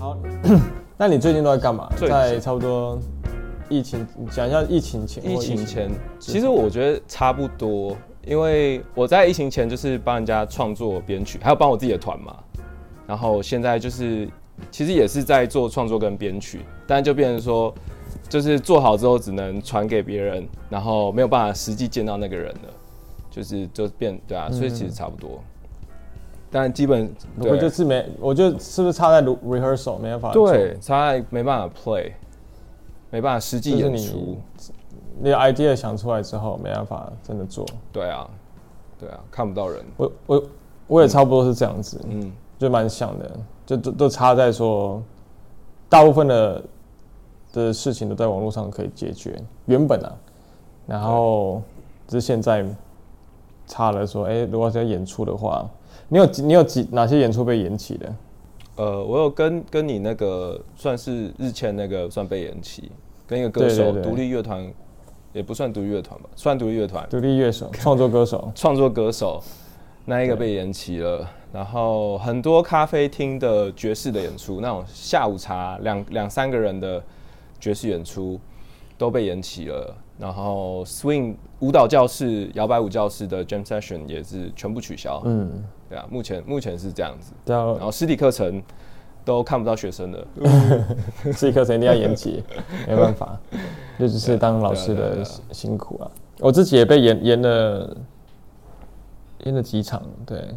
好，那你最近都在干嘛？在差不多疫情，讲一下疫情前。疫情前，其实我觉得差不多，因为我在疫情前就是帮人家创作编曲，还有帮我自己的团嘛。然后现在就是，其实也是在做创作跟编曲，但就变成说，就是做好之后只能传给别人，然后没有办法实际见到那个人了，就是就变对啊，所以其实差不多。嗯但基本我就是没，我就是不是差在 rehearsal 没办法对，差在没办法 play，没办法实际演出。你，你 idea 想出来之后，没办法真的做。对啊，对啊，看不到人。我我我也差不多是这样子，嗯，就蛮像的，就都都差在说，大部分的的事情都在网络上可以解决，原本啊，然后只是现在差了说，哎、欸，如果是要演出的话。你有你有几哪些演出被延期的？呃，我有跟跟你那个算是日前那个算被延期，跟一个歌手独立乐团，也不算独立乐团吧，算独立乐团，独立乐手，创作歌手，创作歌手，那一个被延期了。然后很多咖啡厅的爵士的演出，那种下午茶两两三个人的爵士演出都被延期了。然后 swing 舞蹈教室、摇摆舞教室的 jam session 也是全部取消。嗯，对啊，目前目前是这样子。对啊。然后实体课程都看不到学生的。实体课程一定要延期，没办法，这就是当老师的辛苦啊。我自己也被延延了，延了几场，对，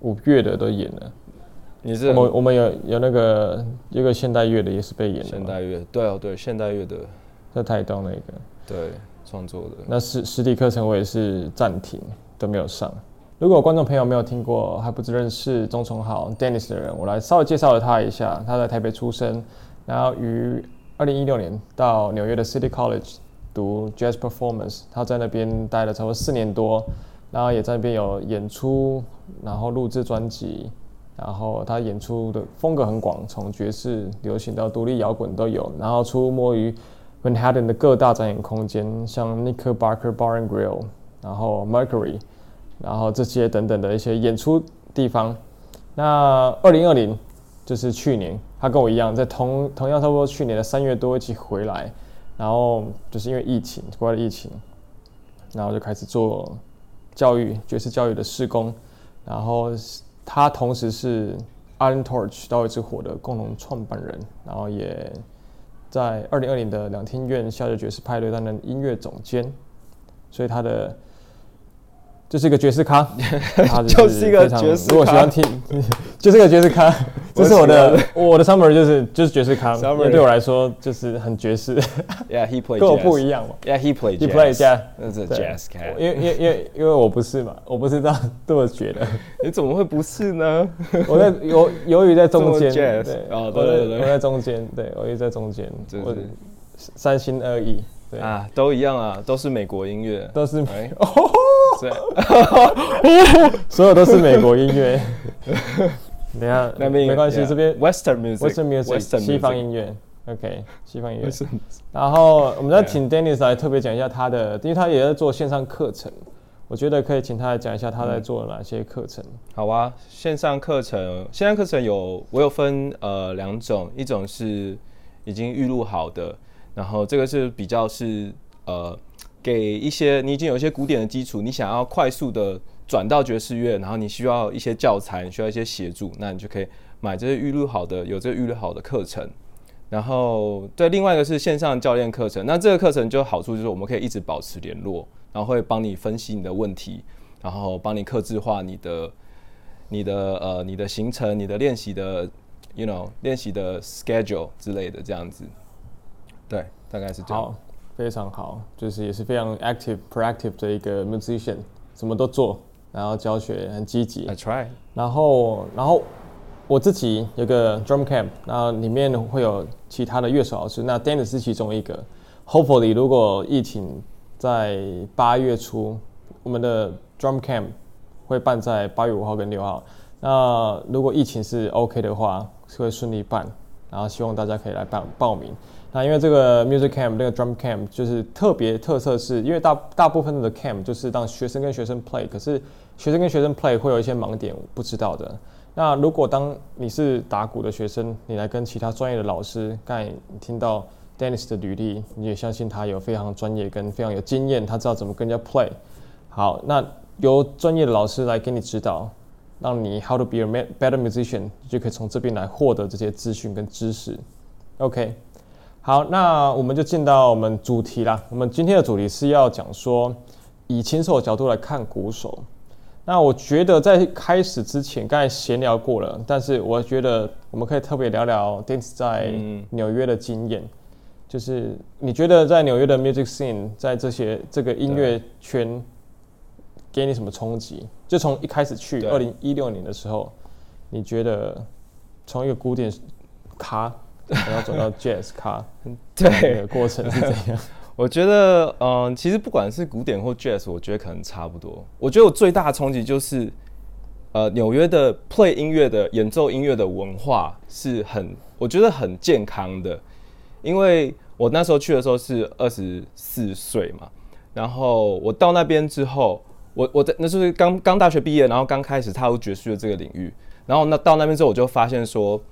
五月的都延了。你是我们我们有有那个一个现代乐的也是被延了。现代乐，对哦对，现代乐的在台东那个。对，创作的那实实体课程我也是暂停，都没有上。如果观众朋友没有听过还不知认识钟崇浩 Dennis 的人，我来稍微介绍了他一下。他在台北出生，然后于二零一六年到纽约的 City College 读 Jazz Performance，他在那边待了差不多四年多，然后也在那边有演出，然后录制专辑，然后他演出的风格很广，从爵士、流行到独立摇滚都有，然后出没于。Manhattan 的各大展演空间，像 Knickerbocker Bar and Grill，然后 Mercury，然后这些等等的一些演出地方。那二零二零就是去年，他跟我一样，在同同样差不多去年的三月多一起回来，然后就是因为疫情，国外的疫情，然后就开始做教育爵士教育的施工。然后他同时是 Island Torch 岛屿之火的共同创办人，然后也。在二零二零的两厅院夏日爵士派对担任音乐总监，所以他的就是一个爵士咖，就是一个爵士。如果喜欢听，就是个爵士咖。这是我的我的 summary 就是就是爵士咖，对我来说就是很爵士。Yeah, he plays 跟我不一样嘛。Yeah, he plays He plays jazz. 那是 jazz cat。因为因为因为因为我不是嘛，我不是这样这么觉得。你怎么会不是呢？我在犹犹豫在中间。对，哦，对对对，我在中间，对，我也在中间，我三心二意。对啊，都一样啊，都是美国音乐，都是美。所有都是美国音乐。等下那边，没关系，这边 Western music，Western music，西方音乐，OK，西方音乐。然后我们再请 Dennis 来特别讲一下他的，因为他也在做线上课程，我觉得可以请他来讲一下他在做哪些课程。好啊，线上课程，线上课程有我有分呃两种，一种是已经预录好的，然后这个是比较是呃给一些你已经有一些古典的基础，你想要快速的。转到爵士乐，然后你需要一些教材，需要一些协助，那你就可以买这些预录好的，有这个预录好的课程。然后，对，另外一个是线上教练课程。那这个课程就好处就是我们可以一直保持联络，然后会帮你分析你的问题，然后帮你克制化你的、你的呃、你的行程、你的练习的，you know，练习的 schedule 之类的这样子。对，大概是这样。好，非常好，就是也是非常 active、proactive 的一个 musician，什么都做。然后教学很积极，I try。然后，然后我自己有个 drum camp，然后里面会有其他的乐手老师，那 Dennis 是其中一个。Hopefully，如果疫情在八月初，我们的 drum camp 会办在八月五号跟六号。那如果疫情是 OK 的话，是会顺利办。然后希望大家可以来报报名。那因为这个 music camp 那个 drum camp 就是特别特色是，因为大大部分的 camp 就是让学生跟学生 play，可是学生跟学生 play 会有一些盲点不知道的。那如果当你是打鼓的学生，你来跟其他专业的老师，刚才你听到 Dennis 的履历，你也相信他有非常专业跟非常有经验，他知道怎么跟人家 play。好，那由专业的老师来给你指导，让你 how to be a better musician，就可以从这边来获得这些资讯跟知识。OK，好，那我们就进到我们主题啦。我们今天的主题是要讲说，以琴手的角度来看鼓手。那我觉得在开始之前，刚才闲聊过了，但是我觉得我们可以特别聊聊 Dennis 在纽约的经验，嗯、就是你觉得在纽约的 music scene，在这些这个音乐圈，给你什么冲击？就从一开始去二零一六年的时候，你觉得从一个古典咖，然后转到 jazz 咖，对的过程是怎样？我觉得，嗯，其实不管是古典或 jazz，我觉得可能差不多。我觉得我最大的冲击就是，呃，纽约的 play 音乐的演奏音乐的文化是很，我觉得很健康的。因为我那时候去的时候是二十四岁嘛，然后我到那边之后，我我在那时候刚刚大学毕业，然后刚开始踏入爵士乐这个领域，然后那到那边之后，我就发现说。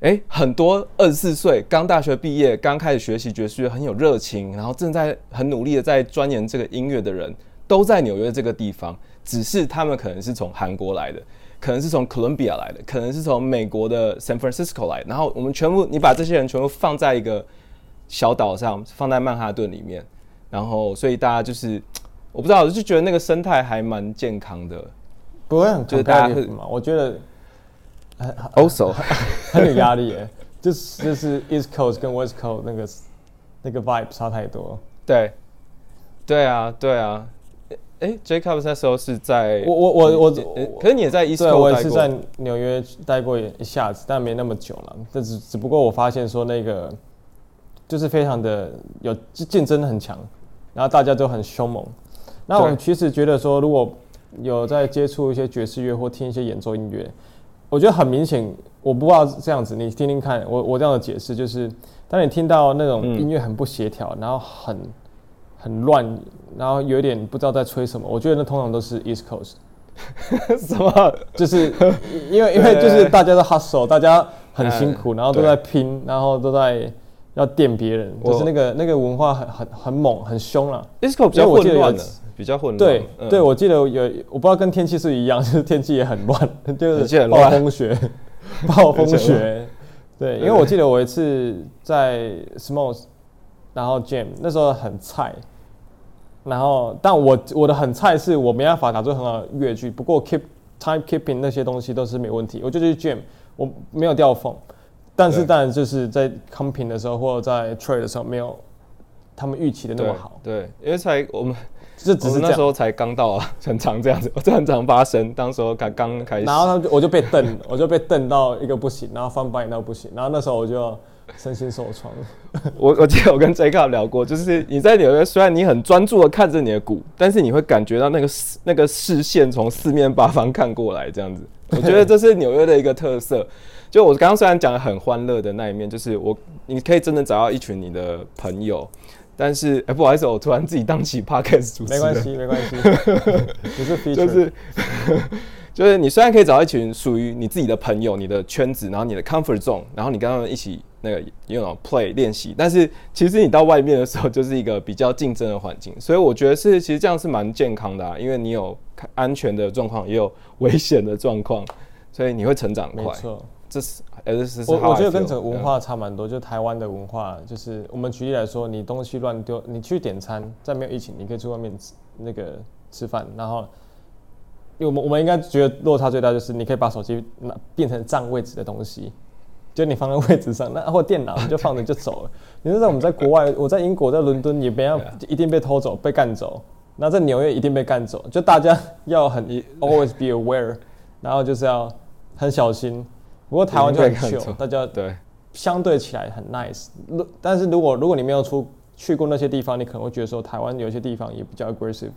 哎，很多二十四岁刚大学毕业、刚开始学习爵士乐、很有热情，然后正在很努力的在钻研这个音乐的人，都在纽约这个地方。只是他们可能是从韩国来的，可能是从哥伦比亚来的，可能是从美国的 San Francisco 来的。然后我们全部，你把这些人全部放在一个小岛上，放在曼哈顿里面，然后所以大家就是，我不知道，我就觉得那个生态还蛮健康的，不会很就是大家会嘛？我觉得。Also，很有压力耶，就是就是 East Coast 跟 West Coast 那个那个 vibe 差太多。对，对啊，对啊。哎，Jacob 那时候是在我我我我，可是你也在 East Coast 我也是在纽约待过一下子，但没那么久了。但只只不过我发现说那个就是非常的有竞争很强，然后大家都很凶猛。那我其实觉得说，如果有在接触一些爵士乐或听一些演奏音乐。我觉得很明显，我不知道这样子，你听听看，我我这样的解释就是，当你听到那种音乐很不协调，然后很很乱，然后有点不知道在吹什么，我觉得那通常都是 East Coast。什么？就是因为因为就是大家都 hustle，大家很辛苦，然后都在拼，然后都在要电别人，就是那个那个文化很很很猛，很凶了。East Coast 比较混乱的。比较混乱。对、嗯、对，我记得有，我不知道跟天气是一样，就是天气也很乱，就是暴风雪，暴风雪。对，因为我记得我一次在 Smalls，然后 Jam 那时候很菜，然后但我我的很菜是我没办法打出很好的乐句，不过 keep time keeping 那些东西都是没问题。我就去 Jam，我没有掉缝，但是当然就是在 comping 的时候或者在 trade 的时候没有他们预期的那么好。对，对，因为才我们。这只是那时候才刚到啊，很常这样子，这很常发生。当时候刚刚开始，然后他就我就被瞪，我就被瞪到一个不行，然后翻白眼到不行，然后那时候我就身心受创。我我记得我跟 Jacob 聊过，就是你在纽约，虽然你很专注的看着你的鼓，但是你会感觉到那个视那个视线从四面八方看过来，这样子。我觉得这是纽约的一个特色。就我刚刚虽然讲的很欢乐的那一面，就是我你可以真的找到一群你的朋友。但是，哎、欸，不好意思，我突然自己当起 podcast 主持人。没关系，没关系，不是。就是，就是你虽然可以找一群属于你自己的朋友、你的圈子，然后你的 comfort zone，然后你跟他们一起那个用 you know, play 练习，但是其实你到外面的时候，就是一个比较竞争的环境。所以我觉得是，其实这样是蛮健康的啊，因为你有安全的状况，也有危险的状况，所以你会成长快。没错，这是。我我觉得跟整个文化差蛮多，就台湾的文化，就是我们举例来说，你东西乱丢，你去点餐，在没有疫情，你可以去外面吃那个吃饭，然后，因为我们我们应该觉得落差最大就是你可以把手机拿变成占位置的东西，就你放在位置上，那或电脑你就放着就走了。你知道我们在国外，我在英国，在伦敦也不要 一定被偷走、被干走，那在纽约一定被干走，就大家要很 always be aware，然后就是要很小心。不过台湾就很 chill，大家对相对起来很 nice。但是如果如果你没有出去过那些地方，你可能会觉得说台湾有些地方也比较 aggressive。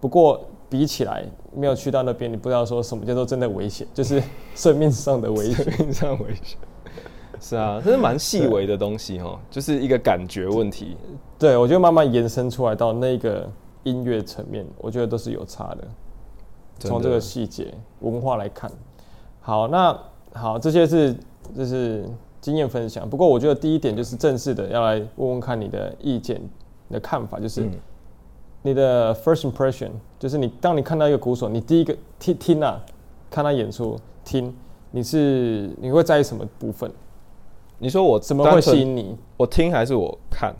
不过比起来没有去到那边，你不知道说什么叫做真的危险，就是生命上的危险，生命上危险。是啊，这是蛮细微的东西哦，就是一个感觉问题。对，我觉得慢慢延伸出来到那个音乐层面，我觉得都是有差的。从这个细节文化来看。好，那好，这些是就是经验分享。不过我觉得第一点就是正式的要来问问看你的意见、你的看法，就是你的 first impression，就是你当你看到一个鼓手，你第一个听听啊，看他演出听，你是你会在意什么部分？你说我怎么会吸引你？我听还是我看？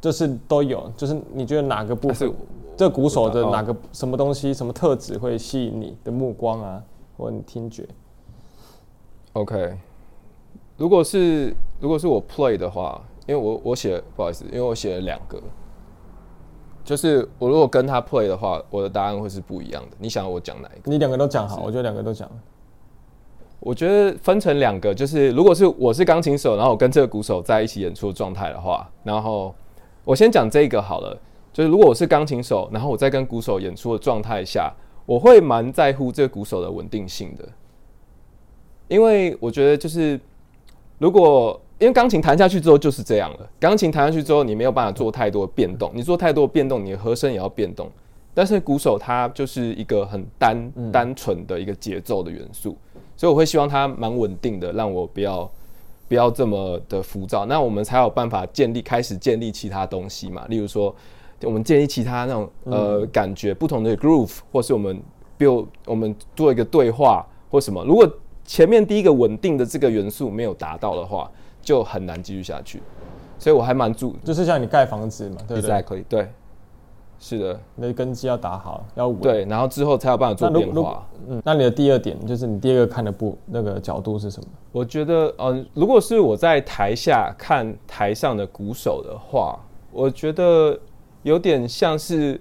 就是都有，就是你觉得哪个部分？这鼓手的哪个什么东西、什么特质会吸引你的目光啊，或者你听觉？OK，如果是如果是我 play 的话，因为我我写不好意思，因为我写了两个，就是我如果跟他 play 的话，我的答案会是不一样的。你想要我讲哪一个？你两个都讲好，我觉得两个都讲。我觉得分成两个，就是如果是我是钢琴手，然后我跟这个鼓手在一起演出的状态的话，然后我先讲这个好了。就是如果我是钢琴手，然后我在跟鼓手演出的状态下，我会蛮在乎这个鼓手的稳定性的，因为我觉得就是如果因为钢琴弹下去之后就是这样了，钢琴弹下去之后你没有办法做太多的变动，你做太多的变动，你的和声也要变动，但是鼓手它就是一个很单单纯的一个节奏的元素，所以我会希望它蛮稳定的，让我不要不要这么的浮躁，那我们才有办法建立开始建立其他东西嘛，例如说。我们建立其他那种呃感觉不同的 groove，或是我们 build 我们做一个对话或什么。如果前面第一个稳定的这个元素没有达到的话，就很难继续下去。所以我还蛮注，就是像你盖房子嘛，对不对？Exactly，对，是的，那个根基要打好，要稳。对，然后之后才有办法做变化。嗯，那你的第二点就是你第二个看的不那个角度是什么？我觉得，嗯、呃，如果是我在台下看台上的鼓手的话，我觉得。有点像是，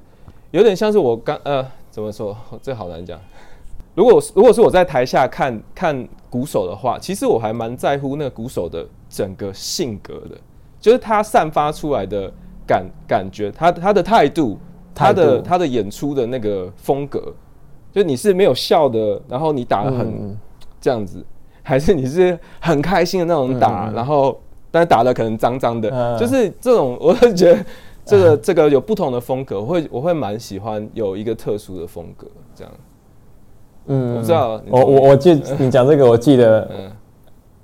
有点像是我刚呃，怎么说？这好难讲。如果如果是我在台下看看鼓手的话，其实我还蛮在乎那个鼓手的整个性格的，就是他散发出来的感感觉，他他的态度，他的他的演出的那个风格，就你是没有笑的，然后你打得很这样子，还是你是很开心的那种打，然后但是打的可能脏脏的，就是这种，我会觉得。这个这个有不同的风格，我会我会蛮喜欢有一个特殊的风格，这样。嗯，我知道。我我我记你讲这个，我记得。嗯。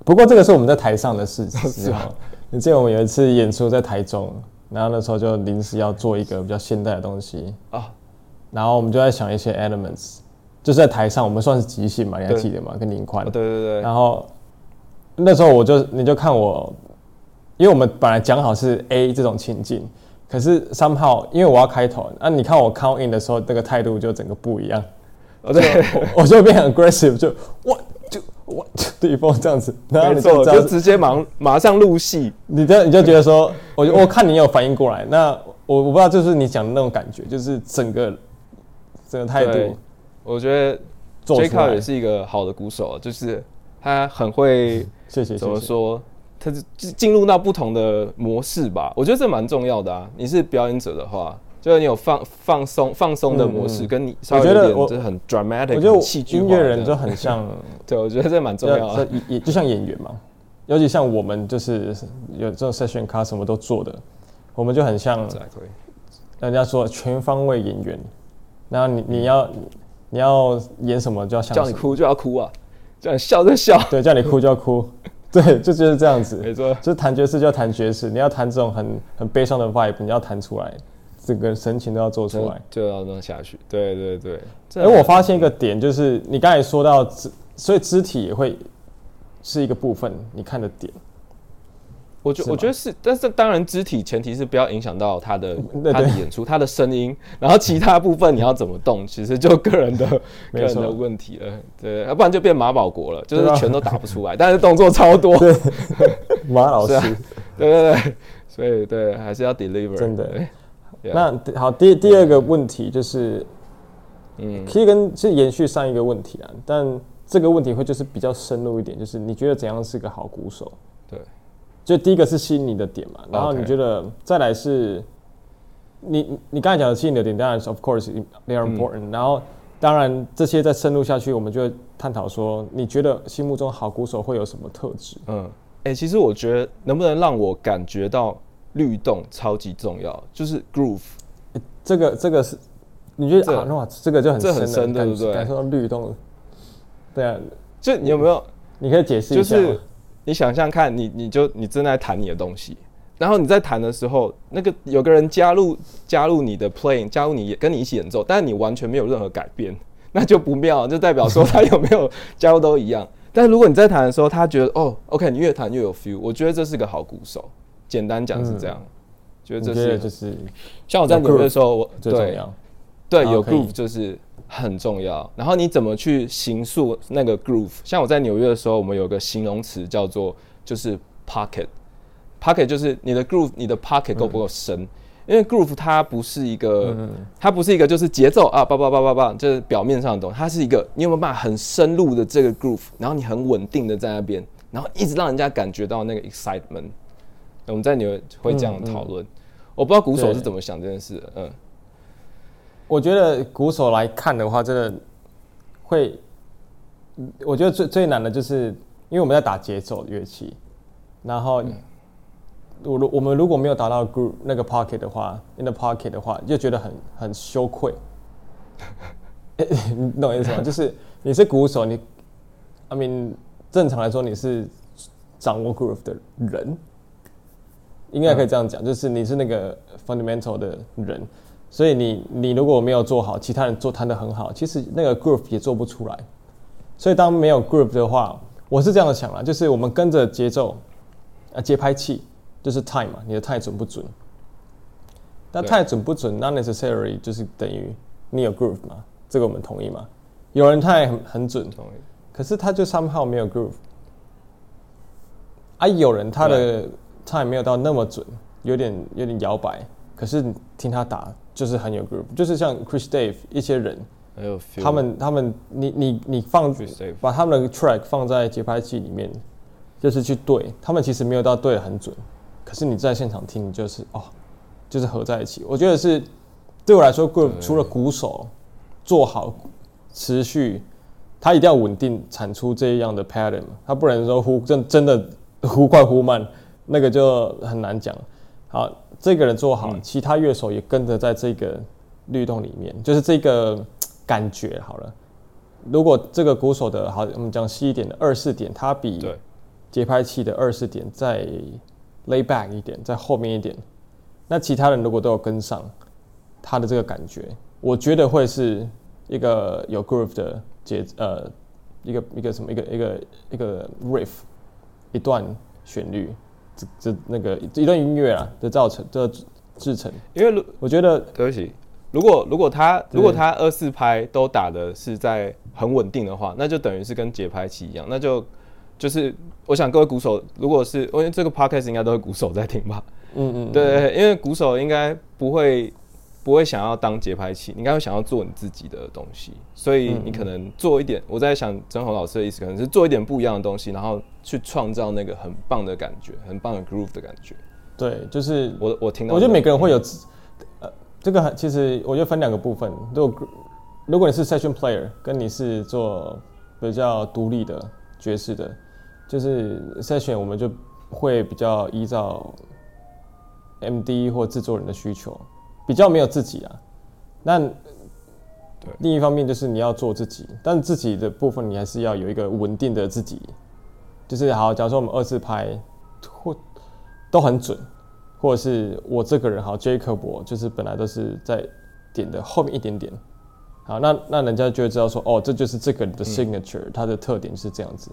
不过这个是我们在台上的事情，是吧？你记得我们有一次演出在台中，然后那时候就临时要做一个比较现代的东西啊，然后我们就在想一些 elements，就是在台上我们算是即兴嘛，你还记得吗？跟林宽。对对对。然后那时候我就你就看我，因为我们本来讲好是 A 这种情境。可是 somehow 因为我要开头，啊，你看我 count in 的时候，那个态度就整个不一样。哦，对，我就变很 aggressive，就我就我 对方这样子，然后你就就直接马马上入戏，你就你就觉得说，我我看你有反应过来，那我我不知道就是你讲的那种感觉，就是整个整个态度，我觉得 J Card 也是一个好的鼓手，就是他很会，谢谢，怎么说？他是进入到不同的模式吧，我觉得这蛮重要的啊。你是表演者的话，就是你有放放松放松的模式，跟你稍微有点就是很 dramatic，我觉得音乐人就很像，对，我觉得这蛮重要的，也就像演员嘛，尤其像我们就是有这种 session card 什么都做的，我们就很像，人家说全方位演员，然后你你要你要演什么就要像，叫你哭就要哭啊，叫你笑就笑，对，叫你哭就要哭。对，就就是这样子。没错，就是弹爵士就要弹爵士，你要弹这种很很悲伤的 vibe，你要弹出来，整个神情都要做出来，就，就要弄下去。对对对。而我发现一个点，就是你刚才说到肢，所以肢体也会是一个部分，你看的点。我觉我觉得是，但是当然肢体前提是不要影响到他的 他的演出，他的声音，然后其他部分你要怎么动，其实就个人的 个人的问题了，对，要不然就变马保国了，就是全都打不出来，但是动作超多。马老师，对对对，所以对还是要 deliver。真的。那好，第第二个问题就是，嗯，可以跟是延续上一个问题啊，但这个问题会就是比较深入一点，就是你觉得怎样是个好鼓手？对。就第一个是吸引你的点嘛，然后你觉得再来是你，你你刚才讲的吸引你的点，当然是 of course they are important，嗯。然后当然这些再深入下去，我们就会探讨说，你觉得心目中好鼓手会有什么特质？嗯，哎、欸，其实我觉得能不能让我感觉到律动超级重要，就是 groove。欸、这个这个是你觉得这啊？哇，这个就很深，这很深，对不对？感受到律动，对啊。就你有没有？你可以解释一下。就是你想象看，你你就你正在弹你的东西，然后你在弹的时候，那个有个人加入加入你的 playing，加入你跟你一起演奏，但是你完全没有任何改变，那就不妙，就代表说他有没有加入都一样。但是如果你在弹的时候，他觉得哦，OK，你越弹越有 feel，我觉得这是个好鼓手。简单讲是这样，嗯、觉得这是就是像我在纽约的时候，我对对有 groove 就是。很重要，然后你怎么去形塑那个 groove？像我在纽约的时候，我们有个形容词叫做就是 pocket，pocket 就是你的 groove，你的 pocket 够不够深？嗯、因为 groove 它不是一个，嗯、它不是一个就是节奏啊，叭叭叭叭叭，就是表面上的东西，它是一个你有没有办法很深入的这个 groove，然后你很稳定的在那边，然后一直让人家感觉到那个 excitement。我们在纽约会这样讨论，嗯嗯、我不知道鼓手是怎么想这件事的，嗯。我觉得鼓手来看的话，真的会，我觉得最最难的就是，因为我们在打节奏乐器，然后我如我们如果没有达到 groove 那个 pocket 的话，in the pocket 的话，就觉得很很羞愧。你懂我意思吗？就是你是鼓手，你，I mean，正常来说你是掌握 groove 的人，应该可以这样讲，就是你是那个 fundamental 的人。所以你你如果没有做好，其他人做弹的很好，其实那个 groove 也做不出来。所以当没有 groove 的话，我是这样想啦，就是我们跟着节奏，啊节拍器就是 time 嘛，你的 time 准不准？那 time 准不准，not necessarily 就是等于你有 groove 嘛？这个我们同意吗？有人 time 很很准，可是他就 somehow 没有 groove。啊，有人他的 time 没有到那么准，有点有点摇摆，可是听他打。就是很有 group，就是像 Chris Dave 一些人，他们他们你你你放把他们的 track 放在节拍器里面，就是去对，他们其实没有到对的很准，可是你在现场听，就是哦，就是合在一起。我觉得是对我来说，group 除了鼓手做好持续，他一定要稳定产出这样的 pattern，他不能说忽真真的忽快忽慢，那个就很难讲。好。这个人做好，其他乐手也跟着在这个律动里面，就是这个感觉好了。如果这个鼓手的好，我们讲细一点的二四点，它比节拍器的二四点再 lay back 一点，在后面一点，那其他人如果都有跟上他的这个感觉，我觉得会是一个有 groove 的节呃，一个一个什么一个一个一个 riff，一段旋律。这这那个一段音乐啊的造成的制成，因为我觉得对不起，如果如果他如果他二四拍都打的是在很稳定的话，那就等于是跟节拍器一样，那就就是我想各位鼓手，如果是因为这个 podcast 应该都是鼓手在听吧，嗯嗯，对，因为鼓手应该不会。不会想要当节拍器，你应该会想要做你自己的东西，所以你可能做一点。嗯、我在想曾红老师的意思，可能是做一点不一样的东西，然后去创造那个很棒的感觉，很棒的 groove 的感觉。对，就是我我听到，我觉得每个人会有，呃，这个其实我觉得分两个部分。如果如果你是 session player，跟你是做比较独立的爵士的，就是 session，我们就会比较依照 MD 或制作人的需求。比较没有自己啊，那另一方面就是你要做自己，但自己的部分你还是要有一个稳定的自己，就是好，假如说我们二次拍或都很准，或者是我这个人好，Jacob 我就是本来都是在点的后面一点点，好，那那人家就会知道说，哦，这就是这个人的 signature，它的特点是这样子。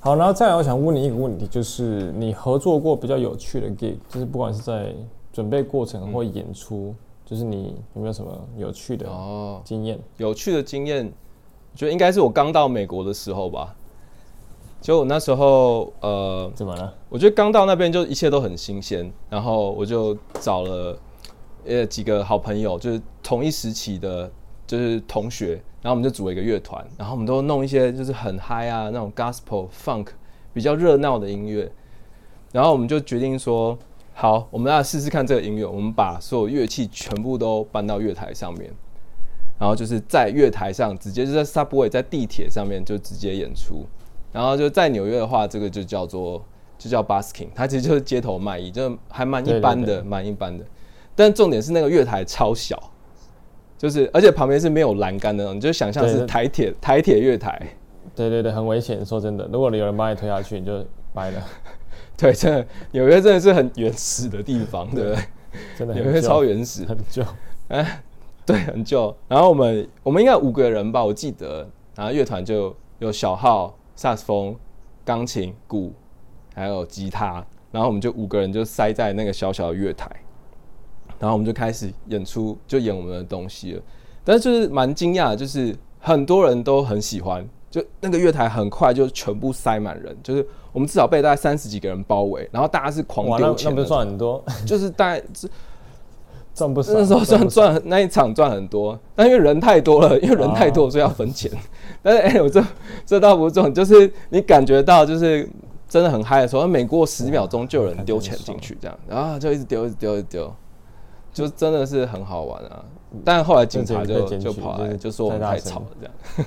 好，然后再来我想问你一个问题，就是你合作过比较有趣的 gig，就是不管是在准备过程或演出，嗯、就是你有没有什么有趣的经验？有趣的经验，我觉得应该是我刚到美国的时候吧。就我那时候，呃，怎么了？我觉得刚到那边就一切都很新鲜，然后我就找了呃几个好朋友，就是同一时期的，就是同学，然后我们就组了一个乐团，然后我们都弄一些就是很嗨啊那种 gospel funk 比较热闹的音乐，然后我们就决定说。好，我们来试试看这个音乐。我们把所有乐器全部都搬到月台上面，然后就是在月台上直接就在 subway 在地铁上面就直接演出。然后就在纽约的话，这个就叫做就叫 busking，它其实就是街头卖艺，就还蛮一般的，蛮一般的。但重点是那个月台超小，就是而且旁边是没有栏杆的，你就想象是台铁台铁月台。对对对，很危险。说真的，如果你有人把你推下去，你就掰了。对，真的纽约真的是很原始的地方，对不对？真的纽约超原始，很旧。哎，对，很旧。然后我们我们应该五个人吧，我记得。然后乐团就有小号、萨克斯风、钢琴、鼓，还有吉他。然后我们就五个人就塞在那个小小的乐台，然后我们就开始演出，就演我们的东西了。但是就是蛮惊讶的，就是很多人都很喜欢，就那个月台很快就全部塞满人，就是我们至少被大概三十几个人包围，然后大家是狂丢钱，那不是赚很多？就是大概是赚不少。那时候赚赚那一场赚很多，但因为人太多了，因为人太多，所以要分钱。但是哎，我这这倒不重，就是你感觉到就是真的很嗨的时候，每过十秒钟就有人丢钱进去，这样，然后就一直丢，一直丢，一直丢，就真的是很好玩啊。但后来警察就就跑来，就说我们太吵了这样。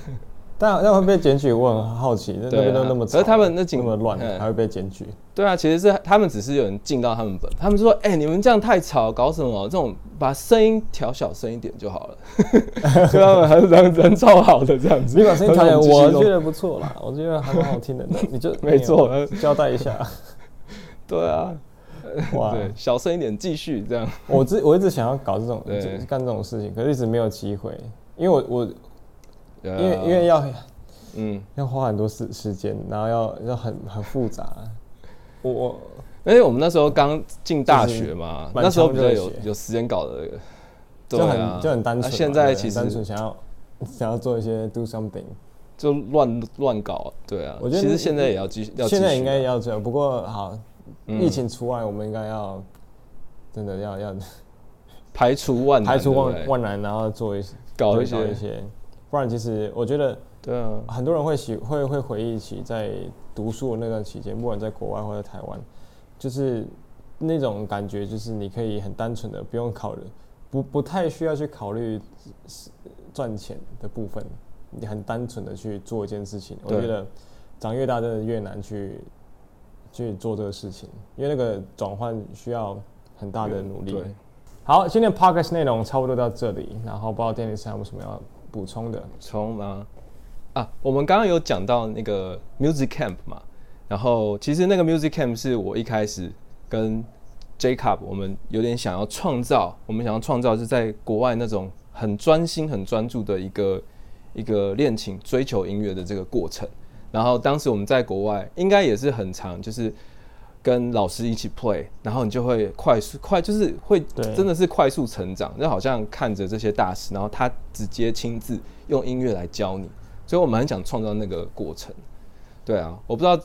但那会被检举，我很好奇，那边都那么吵，而他们那警那么乱，还会被检举？对啊，其实是他们只是有人进到他们本，他们说：“哎，你们这样太吵，搞什么？这种把声音调小声一点就好了。”对他们还是人人超好的这样子，你把声音调小，我觉得不错啦，我觉得还蛮好听的。你就没错，交代一下。对啊。哇，对，小声一点，继续这样。我之我一直想要搞这种干这种事情，可是一直没有机会，因为我我，因为因为要嗯要花很多时时间，然后要要很很复杂。我我，因为我们那时候刚进大学嘛，那时候比较有有时间搞的，就很就很单纯。现在其实单纯想要想要做一些 do something，就乱乱搞。对啊，我觉得其实现在也要继续，现在应该要这样。不过好。疫情除外，我们应该要真的要要排除万排除万万难，然后做一些搞一些，一些，不然其实我觉得，对啊，很多人会喜会会回忆起在读书的那段期间，不管在国外或者台湾，就是那种感觉，就是你可以很单纯的不用考虑，不不太需要去考虑赚钱的部分，你很单纯的去做一件事情。我觉得长越大，真的越难去。去做这个事情，因为那个转换需要很大的努力。对，好，今天 podcast 内容差不多到这里，然后不知道 Dennis 还有什么要补充的？充吗？啊，我们刚刚有讲到那个 Music Camp 嘛，然后其实那个 Music Camp 是我一开始跟 Jacob 我们有点想要创造，我们想要创造是在国外那种很专心、很专注的一个一个恋情、追求音乐的这个过程。然后当时我们在国外，应该也是很长，就是跟老师一起 play，然后你就会快速快，就是会真的是快速成长，就好像看着这些大师，然后他直接亲自用音乐来教你，所以我们很想创造那个过程。对啊，我不知道，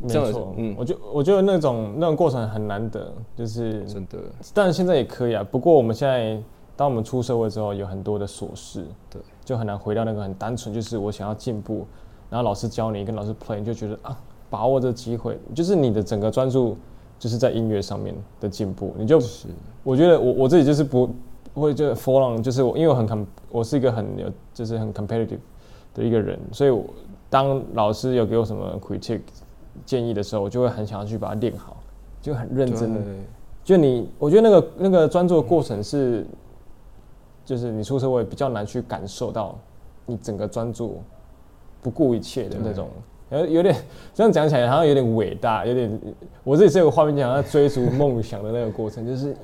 没错，嗯，我就我觉得那种那种过程很难得，就是真的，但是现在也可以啊。不过我们现在当我们出社会之后，有很多的琐事，对，就很难回到那个很单纯，就是我想要进步。然后老师教你，跟老师 play，你就觉得啊，把握这机会，就是你的整个专注就是在音乐上面的进步。你就，是我觉得我我自己就是不不会就 for long，就是我因为我很 com，我是一个很有就是很 competitive 的一个人，所以我当老师有给我什么 critique 建议的时候，我就会很想要去把它练好，就很认真的。就你，我觉得那个那个专注的过程是，就是你出社会比较难去感受到你整个专注。不顾一切的那种，有有点这样讲起来好像有点伟大，有点我自己是有个画面讲，在追逐梦想的那个过程，就是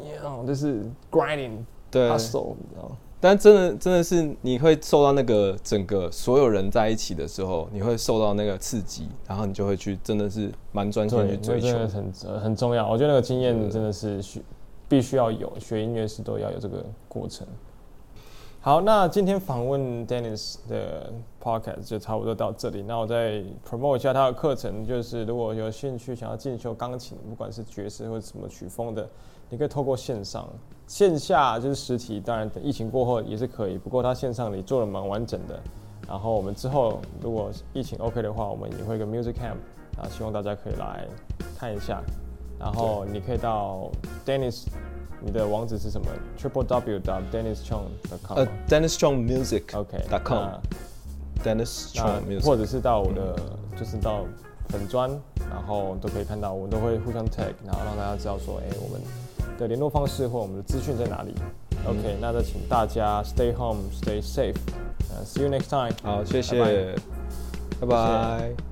就是 grinding，对，hustle，你知道吗？但真的真的是你会受到那个整个所有人在一起的时候，你会受到那个刺激，然后你就会去真的是蛮专心去追求，真的很很重要。我觉得那个经验真的是需必须要有，学音乐是都要有这个过程。好，那今天访问 Dennis 的 Podcast 就差不多到这里。那我再 promote 一下他的课程，就是如果有兴趣想要进修钢琴，不管是爵士或者什么曲风的，你可以透过线上、线下就是实体。当然，等疫情过后也是可以。不过他线上你做的蛮完整的。然后我们之后如果疫情 OK 的话，我们也会有个 Music Camp，啊，希望大家可以来看一下。然后你可以到 Dennis。你的网址是什么？Triple W dot Dennis Chong dot com。呃，Dennis Chong Music。OK。dot com。Dennis Chong Music。或者是到我的，就是到粉砖，然后都可以看到，我们都会互相 tag，然后让大家知道说，哎，我们的联络方式或我们的资讯在哪里。OK，那就请大家 stay home，stay safe。呃，See you next time。好，谢谢。拜拜。